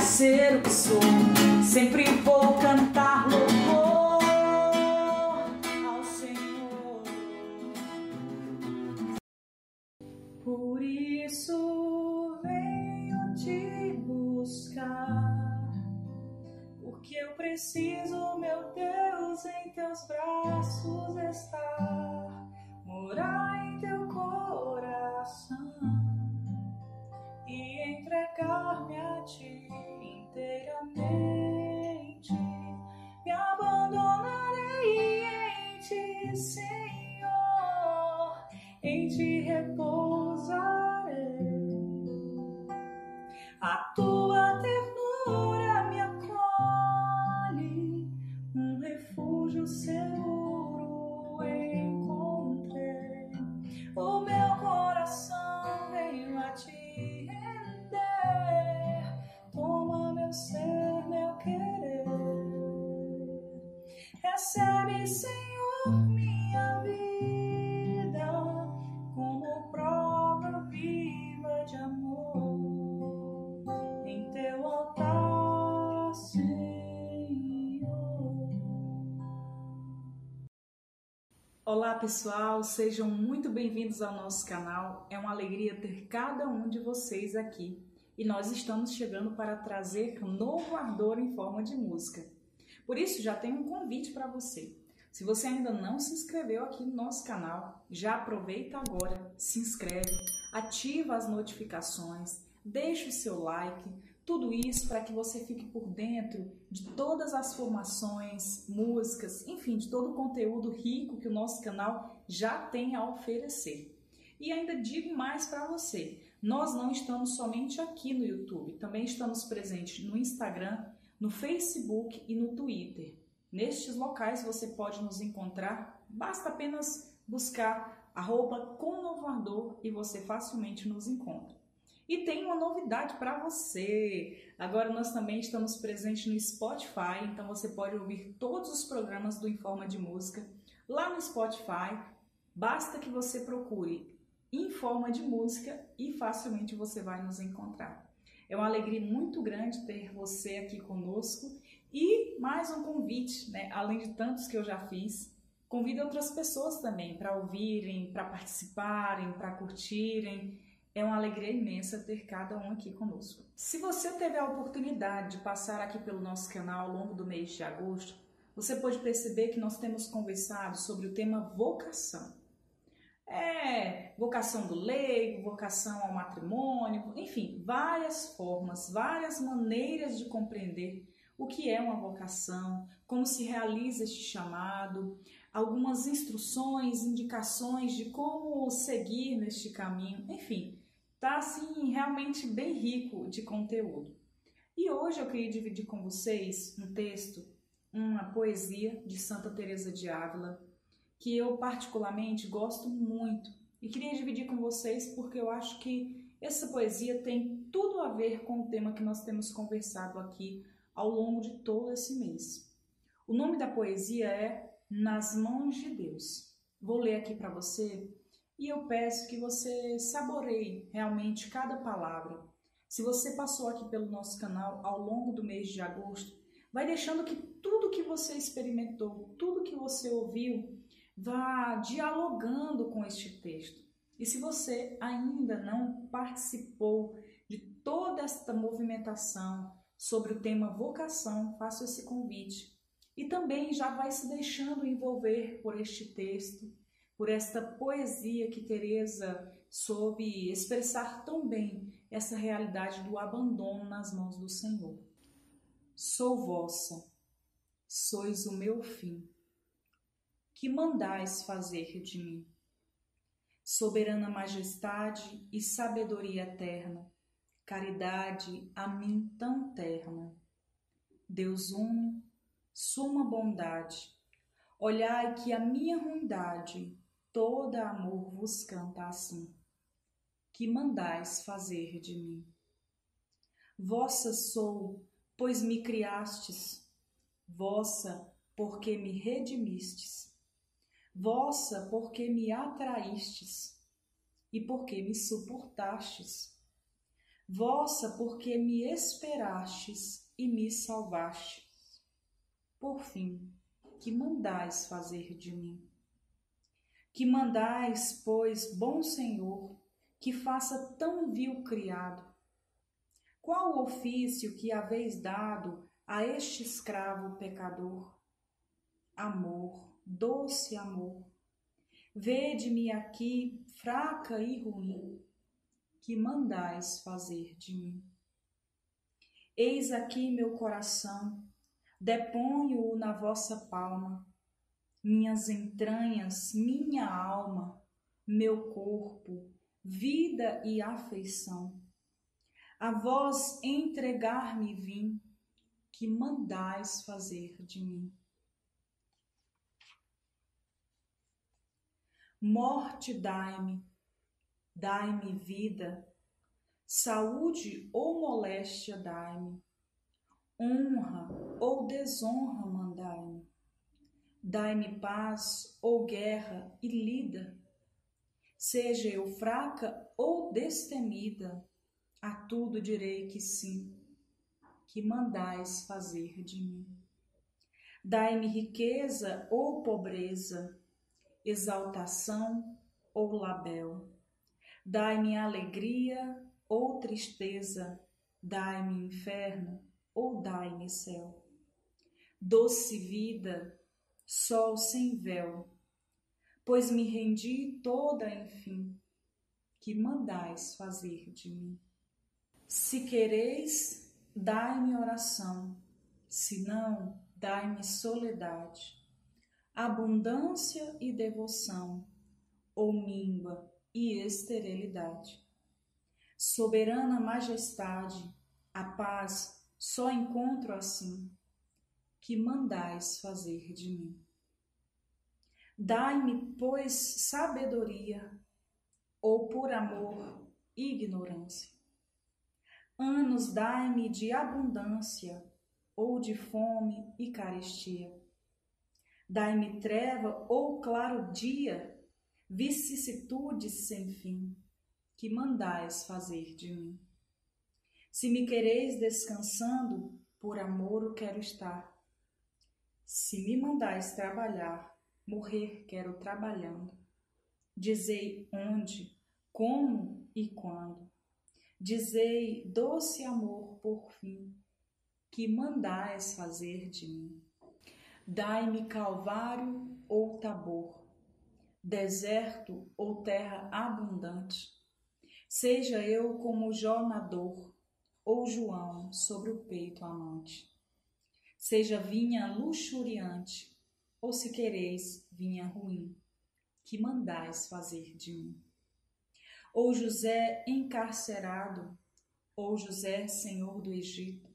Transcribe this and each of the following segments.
ser o que sou. Sempre vou cantar louvor ao Senhor. Por isso venho te buscar, porque eu preciso, meu Deus, em teus braços estar, morar em teu coração e entregar-me a ti Me abandonarei em ti, Senhor, em ti repousarei. Olá pessoal, sejam muito bem-vindos ao nosso canal. É uma alegria ter cada um de vocês aqui e nós estamos chegando para trazer novo ardor em forma de música. Por isso, já tenho um convite para você. Se você ainda não se inscreveu aqui no nosso canal, já aproveita agora, se inscreve, ativa as notificações, deixa o seu like, tudo isso para que você fique por dentro de todas as formações, músicas, enfim, de todo o conteúdo rico que o nosso canal já tem a oferecer. E ainda digo mais para você: nós não estamos somente aqui no YouTube, também estamos presentes no Instagram, no Facebook e no Twitter. Nestes locais você pode nos encontrar, basta apenas buscar arroba Conovador e você facilmente nos encontra. E tem uma novidade para você. Agora nós também estamos presentes no Spotify, então você pode ouvir todos os programas do Informa de Música lá no Spotify. Basta que você procure Informa de Música e facilmente você vai nos encontrar. É uma alegria muito grande ter você aqui conosco e mais um convite, né? além de tantos que eu já fiz, convido outras pessoas também para ouvirem, para participarem, para curtirem. É uma alegria imensa ter cada um aqui conosco. Se você teve a oportunidade de passar aqui pelo nosso canal ao longo do mês de agosto, você pode perceber que nós temos conversado sobre o tema vocação. É vocação do leigo, vocação ao matrimônio, enfim, várias formas, várias maneiras de compreender o que é uma vocação, como se realiza este chamado, algumas instruções, indicações de como seguir neste caminho, enfim, tá assim realmente bem rico de conteúdo. E hoje eu queria dividir com vocês um texto, uma poesia de Santa Teresa de Ávila, que eu particularmente gosto muito e queria dividir com vocês porque eu acho que essa poesia tem tudo a ver com o tema que nós temos conversado aqui ao longo de todo esse mês. O nome da poesia é Nas Mãos de Deus. Vou ler aqui para você e eu peço que você saboreie realmente cada palavra. Se você passou aqui pelo nosso canal ao longo do mês de agosto, vai deixando que tudo que você experimentou, tudo que você ouviu, vá dialogando com este texto. E se você ainda não participou de toda esta movimentação sobre o tema vocação, faço esse convite. E também já vai se deixando envolver por este texto, por esta poesia que Teresa soube expressar tão bem essa realidade do abandono nas mãos do Senhor. Sou vossa, sois o meu fim que mandais fazer de mim? Soberana majestade e sabedoria eterna, caridade a mim tão terna. Deus uno, suma bondade, olhai que a minha ruindade toda amor vos canta assim. Que mandais fazer de mim? Vossa sou, pois me criastes, vossa, porque me redimistes vossa, porque me atraístes e porque me suportastes. vossa porque me esperastes e me salvastes. Por fim, que mandais fazer de mim? Que mandais, pois, bom Senhor, que faça tão vil criado? Qual o ofício que haveis dado a este escravo pecador? Amor, doce amor, vede-me aqui fraca e ruim, que mandais fazer de mim. Eis aqui meu coração, deponho-o na vossa palma, minhas entranhas, minha alma, meu corpo, vida e afeição. A vós entregar-me vim, que mandais fazer de mim. Morte dai-me, dai-me vida, saúde ou moléstia dai-me, honra ou desonra mandai-me, dai-me paz ou guerra e lida, seja eu fraca ou destemida, a tudo direi que sim, que mandais fazer de mim. Dai-me riqueza ou pobreza, exaltação ou label. Dai-me alegria ou tristeza, dai-me inferno ou dai-me céu. Doce vida, sol sem véu, pois me rendi toda, enfim, que mandais fazer de mim. Se quereis, dai-me oração, se não, dai-me soledade abundância e devoção, ou míngua e esterilidade. Soberana majestade, a paz só encontro assim, que mandais fazer de mim. Dai-me, pois, sabedoria, ou por amor, ignorância. Anos dai-me de abundância, ou de fome e carestia Dai-me treva ou claro dia, vicissitudes sem fim, que mandais fazer de mim. Se me quereis descansando, por amor o quero estar. Se me mandais trabalhar, morrer quero trabalhando. Dizei onde, como e quando. Dizei, doce amor, por fim, que mandais fazer de mim. Dai-me Calvário ou Tabor, deserto ou terra abundante. Seja eu como Jó na dor, ou João sobre o peito amante. Seja vinha luxuriante, ou se quereis vinha ruim, que mandais fazer de mim. Ou José encarcerado, ou José senhor do Egito,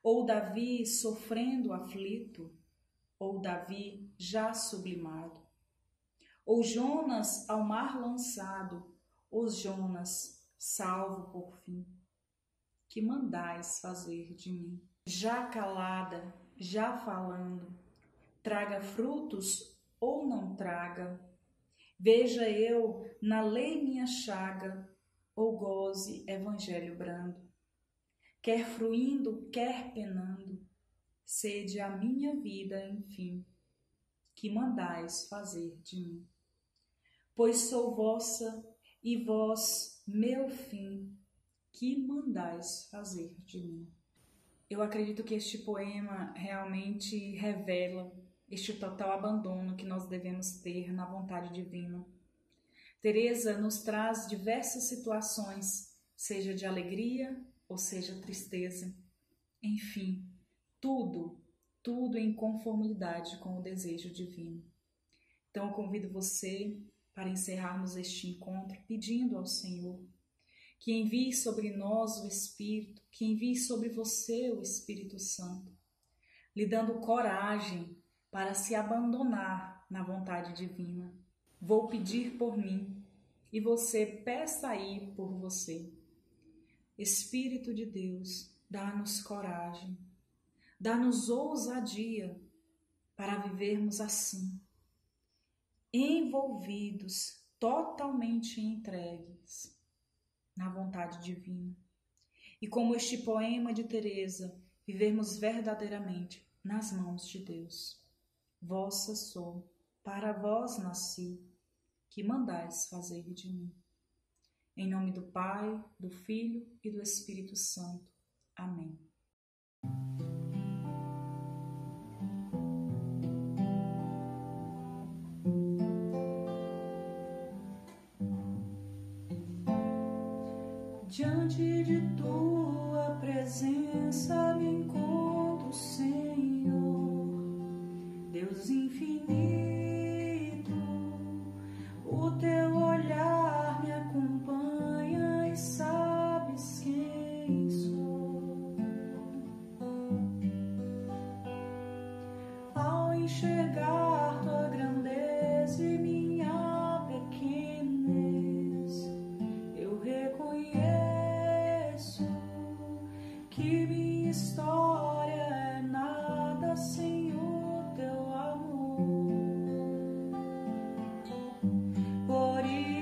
ou Davi sofrendo aflito, ou Davi já sublimado, ou Jonas ao mar lançado, ou Jonas salvo por fim. Que mandais fazer de mim? Já calada, já falando, traga frutos ou não traga. Veja eu na lei minha chaga, ou goze evangelho brando. Quer fruindo, quer penando, sede a minha vida, enfim, que mandais fazer de mim. Pois sou vossa e vós meu fim, que mandais fazer de mim. Eu acredito que este poema realmente revela este total abandono que nós devemos ter na vontade divina. Teresa nos traz diversas situações, seja de alegria ou seja tristeza. Enfim, tudo, tudo em conformidade com o desejo divino. Então, eu convido você para encerrarmos este encontro pedindo ao Senhor que envie sobre nós o Espírito, que envie sobre você o Espírito Santo, lhe dando coragem para se abandonar na vontade divina. Vou pedir por mim e você peça aí por você. Espírito de Deus, dá-nos coragem dá-nos ousadia para vivermos assim, envolvidos, totalmente entregues na vontade divina. E como este poema de Teresa, vivermos verdadeiramente nas mãos de Deus. Vossa sou, para vós nasci, que mandais fazer de mim. Em nome do Pai, do Filho e do Espírito Santo. Amém. diante de tua presença me encontro, sem.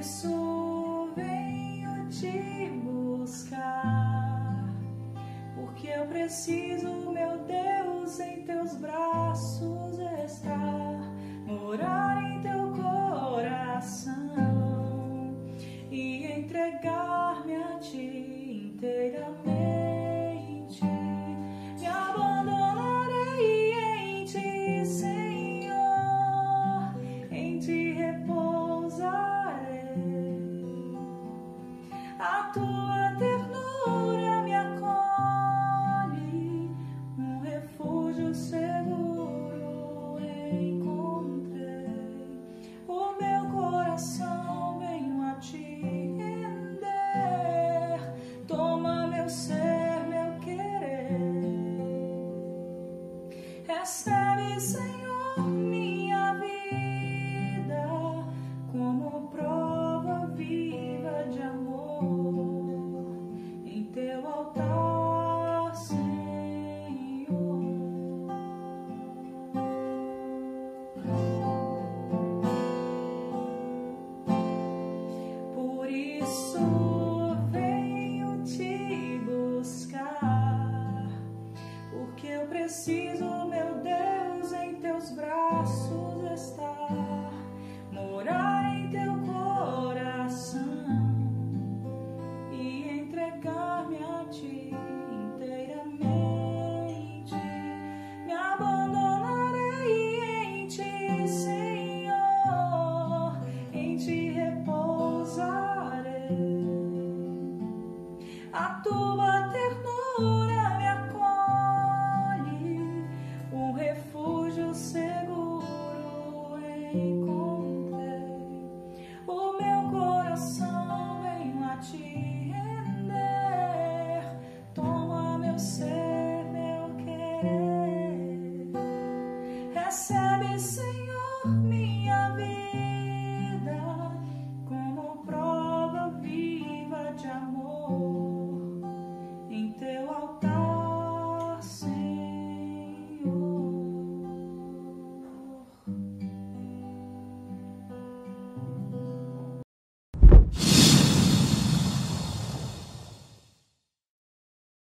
isso venho te buscar, porque eu preciso. best that is recebe, Senhor, minha vida.